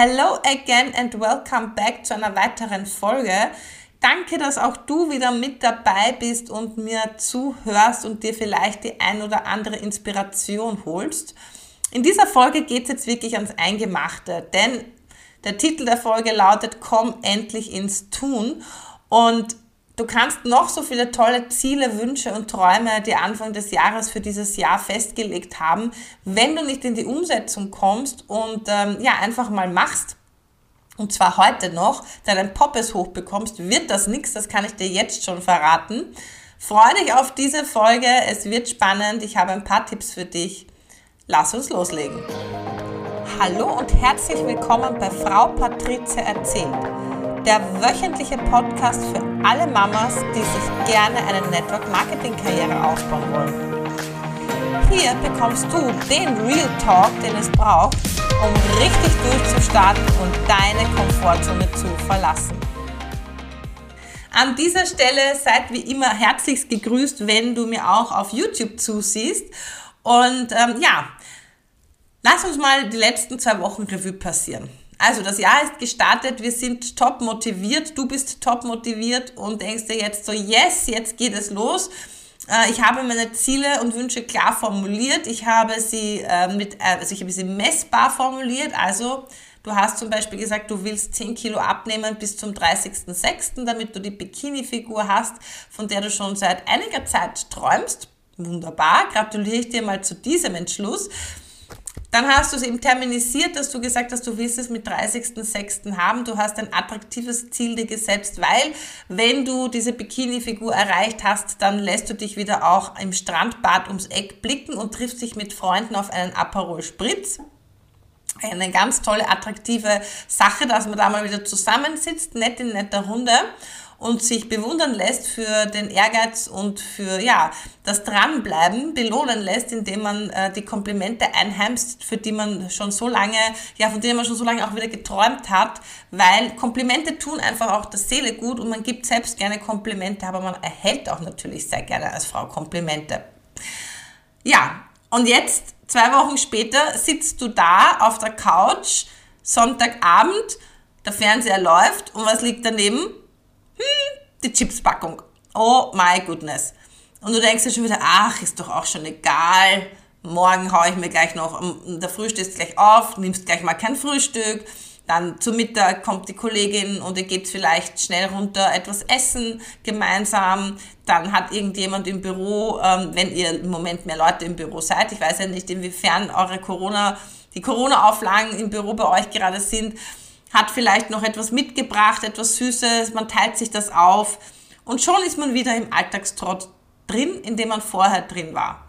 Hello again and welcome back zu einer weiteren Folge. Danke, dass auch du wieder mit dabei bist und mir zuhörst und dir vielleicht die ein oder andere Inspiration holst. In dieser Folge geht es jetzt wirklich ans Eingemachte, denn der Titel der Folge lautet Komm endlich ins Tun. Und Du kannst noch so viele tolle Ziele, Wünsche und Träume, die Anfang des Jahres für dieses Jahr festgelegt haben, wenn du nicht in die Umsetzung kommst und ähm, ja einfach mal machst und zwar heute noch, deinen Poppes hochbekommst, wird das nichts, das kann ich dir jetzt schon verraten. Freue dich auf diese Folge, es wird spannend, ich habe ein paar Tipps für dich. Lass uns loslegen. Hallo und herzlich willkommen bei Frau Patrizia erzählt der wöchentliche Podcast für alle Mamas, die sich gerne eine Network Marketing Karriere aufbauen wollen. Hier bekommst du den Real Talk, den es braucht, um richtig durchzustarten und deine Komfortzone zu verlassen. An dieser Stelle seid wie immer herzlichst gegrüßt, wenn du mir auch auf YouTube zusiehst. Und ähm, ja, lass uns mal die letzten zwei Wochen Revue passieren. Also das Jahr ist gestartet, wir sind top motiviert, du bist top motiviert und denkst dir jetzt so, yes, jetzt geht es los. Äh, ich habe meine Ziele und Wünsche klar formuliert. Ich habe sie äh, mit, äh, also ich habe sie messbar formuliert. Also du hast zum Beispiel gesagt, du willst 10 Kilo abnehmen bis zum 30.06., damit du die Bikini-Figur hast, von der du schon seit einiger Zeit träumst. Wunderbar, gratuliere ich dir mal zu diesem Entschluss. Dann hast du es eben terminisiert, dass du gesagt hast, du willst es mit 30.06. haben. Du hast ein attraktives Ziel dir gesetzt, weil wenn du diese Bikini-Figur erreicht hast, dann lässt du dich wieder auch im Strandbad ums Eck blicken und triffst dich mit Freunden auf einen Aperol Spritz. Eine ganz tolle, attraktive Sache, dass man da mal wieder zusammensitzt, nett in netter Runde und sich bewundern lässt für den Ehrgeiz und für ja, das Dranbleiben belohnen lässt, indem man äh, die Komplimente einheimst, für die man schon so lange, ja, von denen man schon so lange auch wieder geträumt hat, weil Komplimente tun einfach auch der Seele gut und man gibt selbst gerne Komplimente, aber man erhält auch natürlich sehr gerne als Frau Komplimente. Ja, und jetzt, zwei Wochen später, sitzt du da auf der Couch, Sonntagabend, der Fernseher läuft und was liegt daneben? Hm, die Chipspackung. Oh my goodness. Und du denkst dir schon wieder, ach, ist doch auch schon egal. Morgen haue ich mir gleich noch, der Früh stehst gleich auf, nimmst gleich mal kein Frühstück. Dann zum Mittag kommt die Kollegin und ihr geht vielleicht schnell runter etwas essen gemeinsam. Dann hat irgendjemand im Büro, ähm, wenn ihr im Moment mehr Leute im Büro seid, ich weiß ja nicht, inwiefern eure Corona, die Corona-Auflagen im Büro bei euch gerade sind, hat vielleicht noch etwas mitgebracht, etwas Süßes, man teilt sich das auf. Und schon ist man wieder im Alltagstrott drin, in dem man vorher drin war.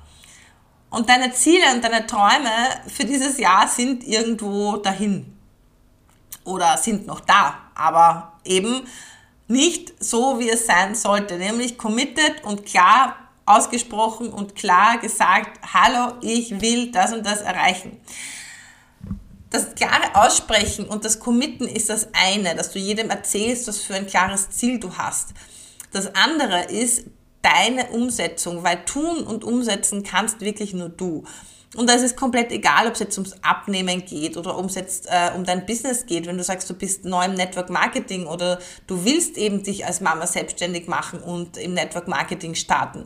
Und deine Ziele und deine Träume für dieses Jahr sind irgendwo dahin. Oder sind noch da, aber eben nicht so, wie es sein sollte, nämlich committed und klar ausgesprochen und klar gesagt, hallo, ich will das und das erreichen das klare Aussprechen und das Committen ist das eine, dass du jedem erzählst, was für ein klares Ziel du hast. Das andere ist deine Umsetzung, weil tun und umsetzen kannst wirklich nur du. Und da ist es komplett egal, ob es jetzt ums Abnehmen geht oder um es jetzt äh, um dein Business geht. Wenn du sagst, du bist neu im Network Marketing oder du willst eben dich als Mama selbstständig machen und im Network Marketing starten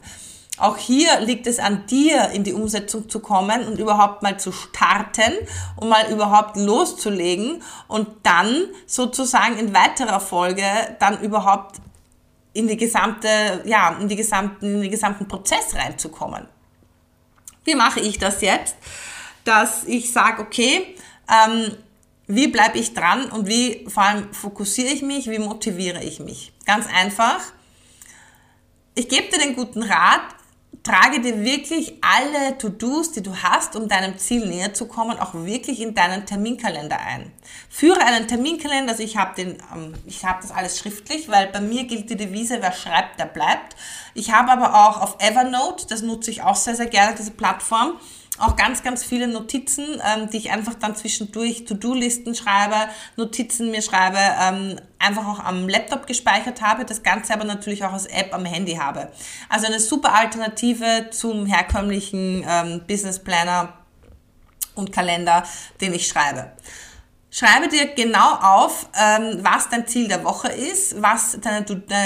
auch hier liegt es an dir, in die Umsetzung zu kommen und überhaupt mal zu starten und mal überhaupt loszulegen und dann sozusagen in weiterer Folge dann überhaupt in die gesamte, ja, in die gesamten, in den gesamten Prozess reinzukommen. Wie mache ich das jetzt? Dass ich sage, okay, ähm, wie bleibe ich dran und wie vor allem fokussiere ich mich, wie motiviere ich mich? Ganz einfach. Ich gebe dir den guten Rat, trage dir wirklich alle To-Dos, die du hast, um deinem Ziel näher zu kommen, auch wirklich in deinen Terminkalender ein. Führe einen Terminkalender, also ich habe den, ähm, ich habe das alles schriftlich, weil bei mir gilt die Devise, wer schreibt, der bleibt. Ich habe aber auch auf Evernote, das nutze ich auch sehr, sehr gerne, diese Plattform, auch ganz, ganz viele Notizen, ähm, die ich einfach dann zwischendurch To-Do-Listen schreibe, Notizen mir schreibe, ähm, einfach auch am Laptop gespeichert habe, das Ganze aber natürlich auch als App am Handy habe. Also eine super Alternative zum herkömmlichen ähm, Business Planner und Kalender, den ich schreibe. Schreibe dir genau auf, ähm, was dein Ziel der Woche ist, was deine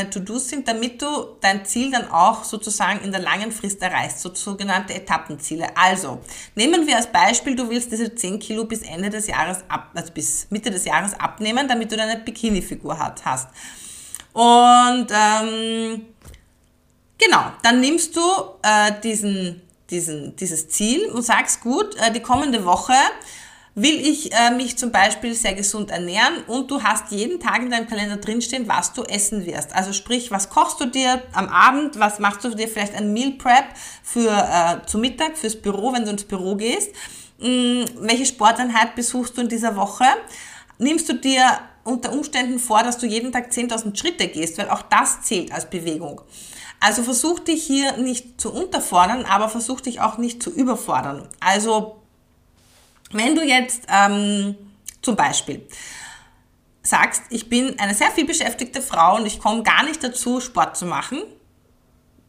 To-Dos sind, damit du dein Ziel dann auch sozusagen in der langen Frist erreichst, so sogenannte Etappenziele. Also, nehmen wir als Beispiel, du willst diese 10 Kilo bis Ende des Jahres ab, also bis Mitte des Jahres abnehmen, damit du deine Bikini-Figur hast. Und ähm, genau, dann nimmst du äh, diesen, diesen, dieses Ziel und sagst, gut, äh, die kommende Woche will ich äh, mich zum Beispiel sehr gesund ernähren und du hast jeden Tag in deinem Kalender drinstehen, was du essen wirst. Also sprich, was kochst du dir am Abend, was machst du dir vielleicht ein Meal Prep für äh, zu Mittag, fürs Büro, wenn du ins Büro gehst. Hm, welche Sporteinheit besuchst du in dieser Woche? Nimmst du dir unter Umständen vor, dass du jeden Tag 10.000 Schritte gehst, weil auch das zählt als Bewegung. Also versuch dich hier nicht zu unterfordern, aber versuch dich auch nicht zu überfordern. Also wenn du jetzt ähm, zum Beispiel sagst, ich bin eine sehr viel beschäftigte Frau und ich komme gar nicht dazu, Sport zu machen,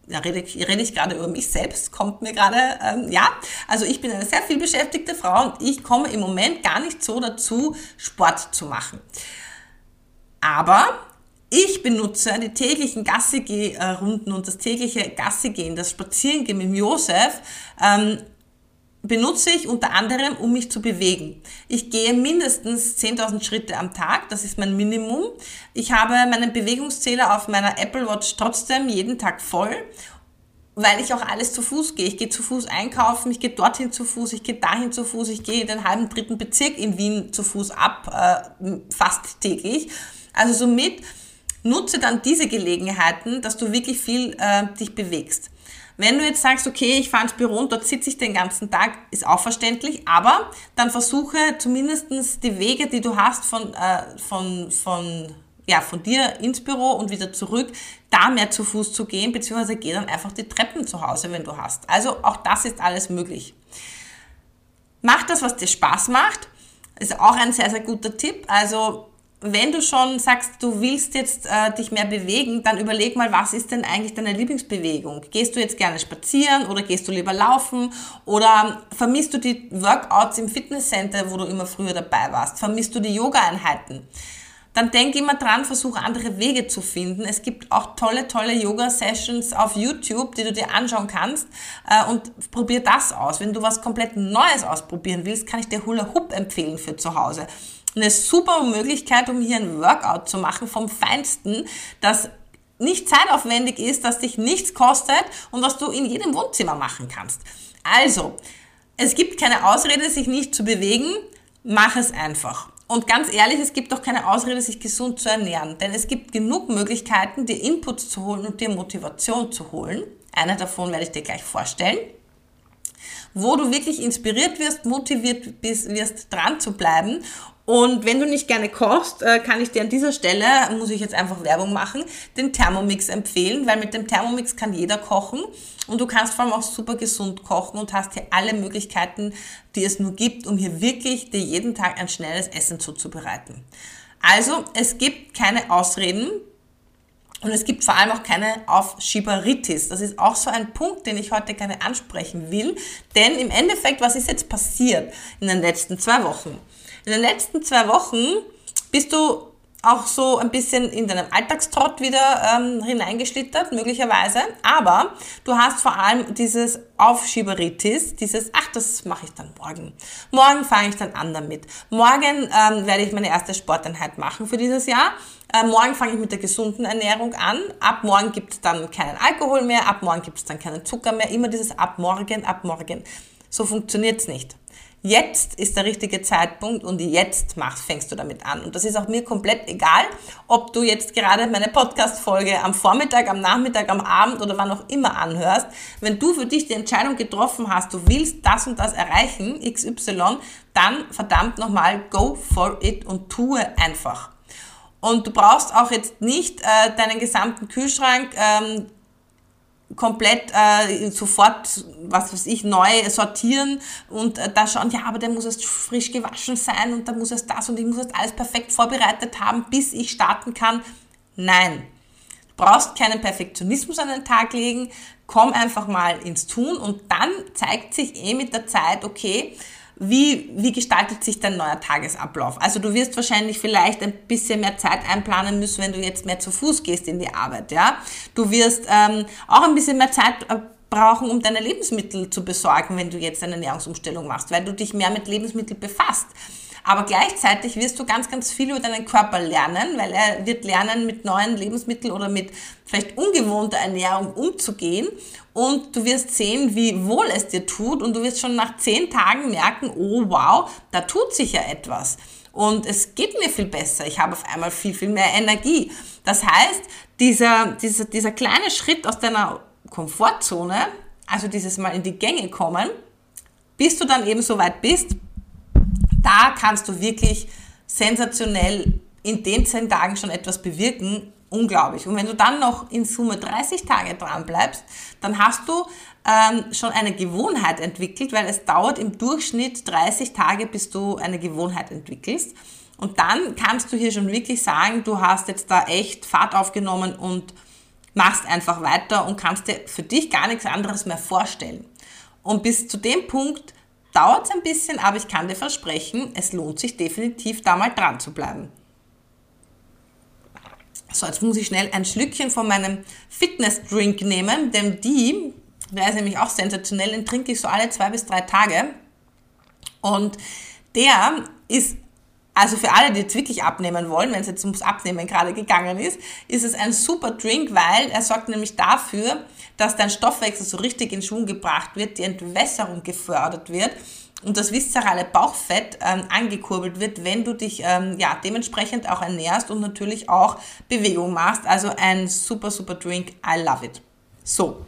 da rede ich, rede ich gerade über mich selbst, kommt mir gerade, ähm, ja, also ich bin eine sehr viel beschäftigte Frau und ich komme im Moment gar nicht so dazu, Sport zu machen. Aber ich benutze die täglichen Gassi-Runden und das tägliche Gassi-Gehen, das Spazierengehen mit Josef, ähm, benutze ich unter anderem, um mich zu bewegen. Ich gehe mindestens 10.000 Schritte am Tag, das ist mein Minimum. Ich habe meinen Bewegungszähler auf meiner Apple Watch trotzdem jeden Tag voll, weil ich auch alles zu Fuß gehe. Ich gehe zu Fuß einkaufen, ich gehe dorthin zu Fuß, ich gehe dahin zu Fuß, ich gehe den halben dritten Bezirk in Wien zu Fuß ab, äh, fast täglich. Also somit nutze dann diese Gelegenheiten, dass du wirklich viel äh, dich bewegst. Wenn du jetzt sagst, okay, ich fahre ins Büro und dort sitze ich den ganzen Tag, ist auch verständlich, aber dann versuche zumindestens die Wege, die du hast von, äh, von, von, ja, von dir ins Büro und wieder zurück, da mehr zu Fuß zu gehen, beziehungsweise geh dann einfach die Treppen zu Hause, wenn du hast. Also auch das ist alles möglich. Mach das, was dir Spaß macht. Ist auch ein sehr, sehr guter Tipp. Also wenn du schon sagst, du willst jetzt äh, dich mehr bewegen, dann überleg mal, was ist denn eigentlich deine Lieblingsbewegung? Gehst du jetzt gerne spazieren oder gehst du lieber laufen oder vermisst du die Workouts im Fitnesscenter, wo du immer früher dabei warst? Vermisst du die Yoga-Einheiten? Dann denk immer dran, versuche andere Wege zu finden. Es gibt auch tolle, tolle Yoga-Sessions auf YouTube, die du dir anschauen kannst äh, und probier das aus. Wenn du was komplett Neues ausprobieren willst, kann ich dir Hula Hoop empfehlen für zu Hause eine super Möglichkeit, um hier ein Workout zu machen vom Feinsten, das nicht zeitaufwendig ist, das dich nichts kostet und was du in jedem Wohnzimmer machen kannst. Also, es gibt keine Ausrede, sich nicht zu bewegen, mach es einfach. Und ganz ehrlich, es gibt auch keine Ausrede, sich gesund zu ernähren, denn es gibt genug Möglichkeiten, dir Inputs zu holen und dir Motivation zu holen. Eine davon werde ich dir gleich vorstellen wo du wirklich inspiriert wirst, motiviert bist, wirst, dran zu bleiben und wenn du nicht gerne kochst, äh, kann ich dir an dieser Stelle, muss ich jetzt einfach Werbung machen, den Thermomix empfehlen, weil mit dem Thermomix kann jeder kochen und du kannst vor allem auch super gesund kochen und hast hier alle Möglichkeiten, die es nur gibt, um hier wirklich dir jeden Tag ein schnelles Essen zuzubereiten. Also, es gibt keine Ausreden, und es gibt vor allem auch keine Aufschieberitis. Das ist auch so ein Punkt, den ich heute gerne ansprechen will. Denn im Endeffekt, was ist jetzt passiert in den letzten zwei Wochen? In den letzten zwei Wochen bist du auch so ein bisschen in deinem Alltagstrott wieder ähm, hineingeschlittert, möglicherweise. Aber du hast vor allem dieses Aufschieberitis, dieses, ach, das mache ich dann morgen. Morgen fange ich dann an damit. Morgen ähm, werde ich meine erste Sporteinheit machen für dieses Jahr. Äh, morgen fange ich mit der gesunden Ernährung an. Ab morgen gibt es dann keinen Alkohol mehr. Ab morgen gibt es dann keinen Zucker mehr. Immer dieses ab morgen, ab morgen. So funktioniert's nicht. Jetzt ist der richtige Zeitpunkt und jetzt machst, fängst du damit an. Und das ist auch mir komplett egal, ob du jetzt gerade meine Podcast-Folge am Vormittag, am Nachmittag, am Abend oder wann auch immer anhörst. Wenn du für dich die Entscheidung getroffen hast, du willst das und das erreichen, XY, dann verdammt nochmal, go for it und tue einfach. Und du brauchst auch jetzt nicht äh, deinen gesamten Kühlschrank ähm, komplett äh, sofort, was weiß ich, neu sortieren und äh, da schauen, ja, aber der muss erst frisch gewaschen sein und da muss erst das und ich muss erst alles perfekt vorbereitet haben, bis ich starten kann. Nein. Du brauchst keinen Perfektionismus an den Tag legen, komm einfach mal ins Tun und dann zeigt sich eh mit der Zeit, okay, wie, wie gestaltet sich dein neuer Tagesablauf? Also du wirst wahrscheinlich vielleicht ein bisschen mehr Zeit einplanen müssen, wenn du jetzt mehr zu Fuß gehst in die Arbeit, ja. Du wirst ähm, auch ein bisschen mehr Zeit äh, brauchen, um deine Lebensmittel zu besorgen, wenn du jetzt eine Ernährungsumstellung machst, weil du dich mehr mit Lebensmitteln befasst. Aber gleichzeitig wirst du ganz, ganz viel über deinen Körper lernen, weil er wird lernen, mit neuen Lebensmitteln oder mit vielleicht ungewohnter Ernährung umzugehen. Und du wirst sehen, wie wohl es dir tut. Und du wirst schon nach zehn Tagen merken, oh wow, da tut sich ja etwas. Und es geht mir viel besser. Ich habe auf einmal viel, viel mehr Energie. Das heißt, dieser, dieser, dieser kleine Schritt aus deiner Komfortzone, also dieses Mal in die Gänge kommen, bis du dann eben so weit bist, da kannst du wirklich sensationell in den zehn Tagen schon etwas bewirken. Unglaublich. Und wenn du dann noch in Summe 30 Tage dran bleibst, dann hast du ähm, schon eine Gewohnheit entwickelt, weil es dauert im Durchschnitt 30 Tage, bis du eine Gewohnheit entwickelst. Und dann kannst du hier schon wirklich sagen, du hast jetzt da echt Fahrt aufgenommen und machst einfach weiter und kannst dir für dich gar nichts anderes mehr vorstellen. Und bis zu dem Punkt dauert es ein bisschen, aber ich kann dir versprechen, es lohnt sich definitiv da mal dran zu bleiben. So, jetzt muss ich schnell ein Schlückchen von meinem Fitness-Drink nehmen, denn die, der ist nämlich auch sensationell, den trinke ich so alle zwei bis drei Tage. Und der ist also für alle, die jetzt wirklich abnehmen wollen, wenn es jetzt ums Abnehmen gerade gegangen ist, ist es ein super Drink, weil er sorgt nämlich dafür, dass dein Stoffwechsel so richtig in Schwung gebracht wird, die Entwässerung gefördert wird und das viszerale Bauchfett ähm, angekurbelt wird, wenn du dich ähm, ja, dementsprechend auch ernährst und natürlich auch Bewegung machst. Also ein super, super Drink. I love it. So.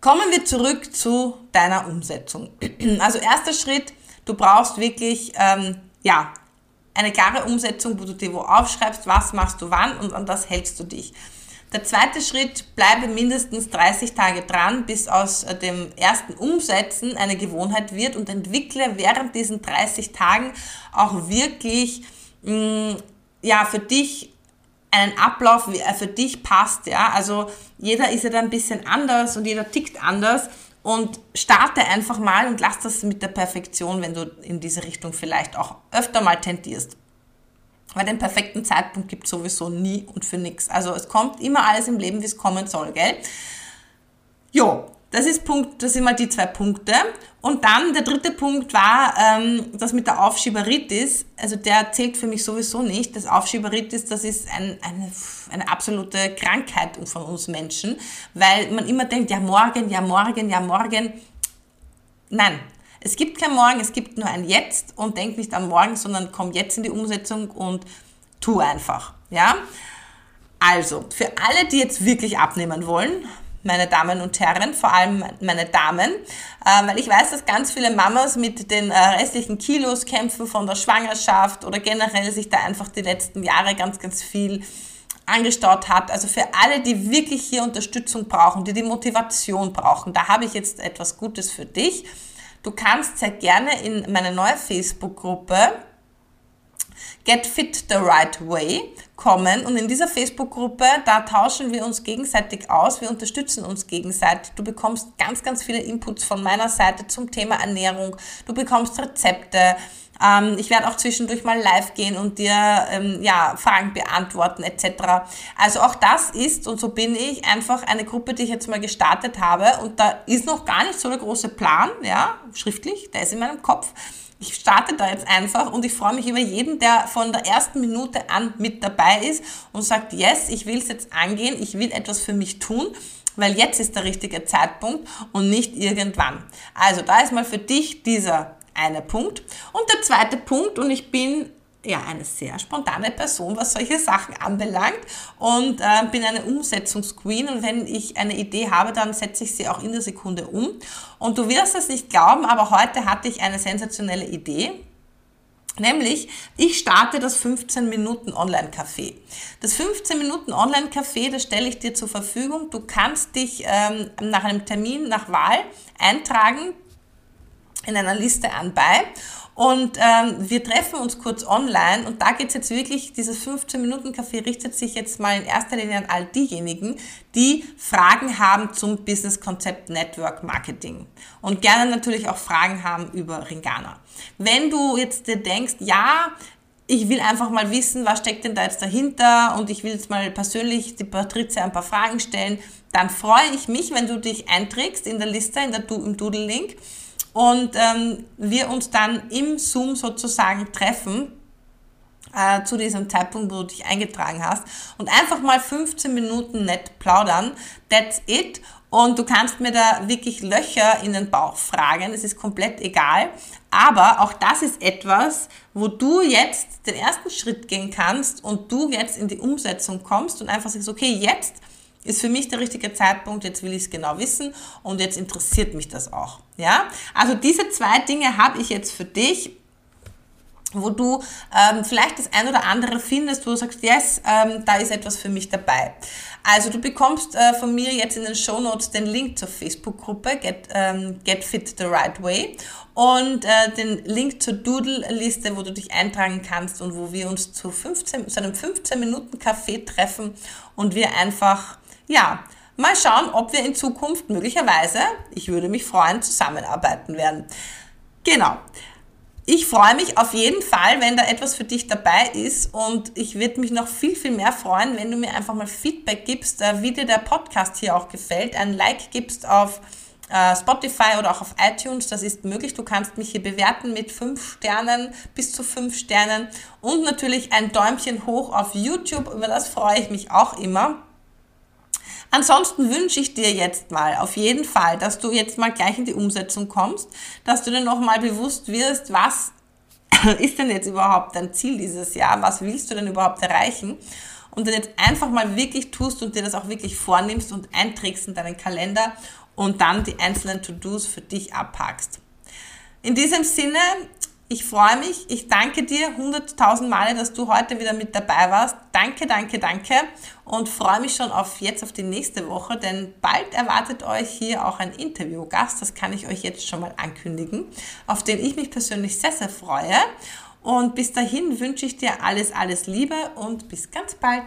Kommen wir zurück zu deiner Umsetzung. Also erster Schritt, du brauchst wirklich ähm, ja, eine klare Umsetzung, wo du dir wo aufschreibst, was machst du wann und an das hältst du dich. Der zweite Schritt, bleibe mindestens 30 Tage dran, bis aus äh, dem ersten Umsetzen eine Gewohnheit wird und entwickle während diesen 30 Tagen auch wirklich mh, mm, ja, für dich einen Ablauf, wie er für dich passt. Ja? Also jeder ist ja da ein bisschen anders und jeder tickt anders und starte einfach mal und lass das mit der Perfektion, wenn du in diese Richtung vielleicht auch öfter mal tendierst. Weil den perfekten Zeitpunkt gibt es sowieso nie und für nichts. Also es kommt immer alles im Leben, wie es kommen soll, gell? Jo, das ist Punkt, das sind mal die zwei Punkte. Und dann der dritte Punkt war ähm, das mit der Aufschieberitis. Also der zählt für mich sowieso nicht. Das Aufschieberitis, das ist ein, eine, eine absolute Krankheit von uns Menschen, weil man immer denkt, ja morgen, ja morgen, ja morgen. Nein, es gibt kein Morgen, es gibt nur ein Jetzt und denk nicht an morgen, sondern komm jetzt in die Umsetzung und tu einfach. Ja? Also, für alle, die jetzt wirklich abnehmen wollen, meine Damen und Herren, vor allem meine Damen, äh, weil ich weiß, dass ganz viele Mamas mit den äh, restlichen Kilos kämpfen von der Schwangerschaft oder generell sich da einfach die letzten Jahre ganz, ganz viel angestaut hat. Also für alle, die wirklich hier Unterstützung brauchen, die die Motivation brauchen, da habe ich jetzt etwas Gutes für dich. Du kannst sehr gerne in meine neue Facebook-Gruppe Get Fit the Right Way kommen. Und in dieser Facebook-Gruppe, da tauschen wir uns gegenseitig aus, wir unterstützen uns gegenseitig. Du bekommst ganz, ganz viele Inputs von meiner Seite zum Thema Ernährung. Du bekommst Rezepte. Ähm, ich werde auch zwischendurch mal live gehen und dir ähm, ja, Fragen beantworten etc. Also auch das ist, und so bin ich, einfach eine Gruppe, die ich jetzt mal gestartet habe. Und da ist noch gar nicht so der große Plan, ja, schriftlich, der ist in meinem Kopf ich starte da jetzt einfach und ich freue mich über jeden, der von der ersten Minute an mit dabei ist und sagt, yes, ich will es jetzt angehen, ich will etwas für mich tun, weil jetzt ist der richtige Zeitpunkt und nicht irgendwann. Also da ist mal für dich dieser eine Punkt. Und der zweite Punkt, und ich bin ja, eine sehr spontane Person, was solche Sachen anbelangt und äh, bin eine Umsetzungsqueen und wenn ich eine Idee habe, dann setze ich sie auch in der Sekunde um. Und du wirst es nicht glauben, aber heute hatte ich eine sensationelle Idee. Nämlich, ich starte das 15 Minuten Online-Café. Das 15 Minuten Online-Café, das stelle ich dir zur Verfügung. Du kannst dich ähm, nach einem Termin, nach Wahl eintragen in einer Liste an bei Und ähm, wir treffen uns kurz online und da geht's jetzt wirklich, dieses 15-Minuten-Café richtet sich jetzt mal in erster Linie an all diejenigen, die Fragen haben zum Business-Konzept Network Marketing und gerne natürlich auch Fragen haben über Ringana. Wenn du jetzt dir denkst, ja, ich will einfach mal wissen, was steckt denn da jetzt dahinter und ich will jetzt mal persönlich die Patrizia ein paar Fragen stellen, dann freue ich mich, wenn du dich einträgst in der Liste, in der, im Doodle-Link und ähm, wir uns dann im Zoom sozusagen treffen äh, zu diesem Zeitpunkt, wo du dich eingetragen hast und einfach mal 15 Minuten nett plaudern. That's it. Und du kannst mir da wirklich Löcher in den Bauch fragen. Es ist komplett egal. Aber auch das ist etwas, wo du jetzt den ersten Schritt gehen kannst und du jetzt in die Umsetzung kommst und einfach sagst, okay, jetzt ist für mich der richtige Zeitpunkt, jetzt will ich es genau wissen und jetzt interessiert mich das auch. Ja? Also diese zwei Dinge habe ich jetzt für dich wo du ähm, vielleicht das ein oder andere findest, wo du sagst, yes, ähm, da ist etwas für mich dabei. Also du bekommst äh, von mir jetzt in den Show Notes den Link zur Facebook-Gruppe Get, ähm, Get Fit the Right Way und äh, den Link zur Doodle-Liste, wo du dich eintragen kannst und wo wir uns zu, 15, zu einem 15 Minuten Café treffen und wir einfach, ja, mal schauen, ob wir in Zukunft möglicherweise, ich würde mich freuen, zusammenarbeiten werden. Genau. Ich freue mich auf jeden Fall, wenn da etwas für dich dabei ist und ich würde mich noch viel, viel mehr freuen, wenn du mir einfach mal Feedback gibst, äh, wie dir der Podcast hier auch gefällt, ein Like gibst auf äh, Spotify oder auch auf iTunes, das ist möglich. Du kannst mich hier bewerten mit fünf Sternen, bis zu fünf Sternen und natürlich ein Däumchen hoch auf YouTube, über das freue ich mich auch immer. Ansonsten wünsche ich dir jetzt mal auf jeden Fall, dass du jetzt mal gleich in die Umsetzung kommst, dass du dir nochmal bewusst wirst, was ist denn jetzt überhaupt dein Ziel dieses Jahr, was willst du denn überhaupt erreichen und dann jetzt einfach mal wirklich tust und dir das auch wirklich vornimmst und einträgst in deinen Kalender und dann die einzelnen To-Dos für dich abhackst. In diesem Sinne, ich freue mich. Ich danke dir hunderttausend Male, dass du heute wieder mit dabei warst. Danke, danke, danke. Und freue mich schon auf jetzt auf die nächste Woche, denn bald erwartet euch hier auch ein Interviewgast. Das kann ich euch jetzt schon mal ankündigen, auf den ich mich persönlich sehr, sehr freue. Und bis dahin wünsche ich dir alles, alles Liebe und bis ganz bald.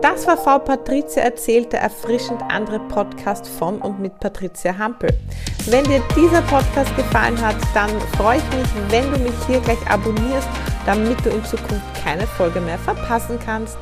Das war Frau Patricia erzählt, der erfrischend andere Podcast von und mit Patricia Hampel. Wenn dir dieser Podcast gefallen hat, dann freue ich mich, wenn du mich hier gleich abonnierst, damit du in Zukunft keine Folge mehr verpassen kannst.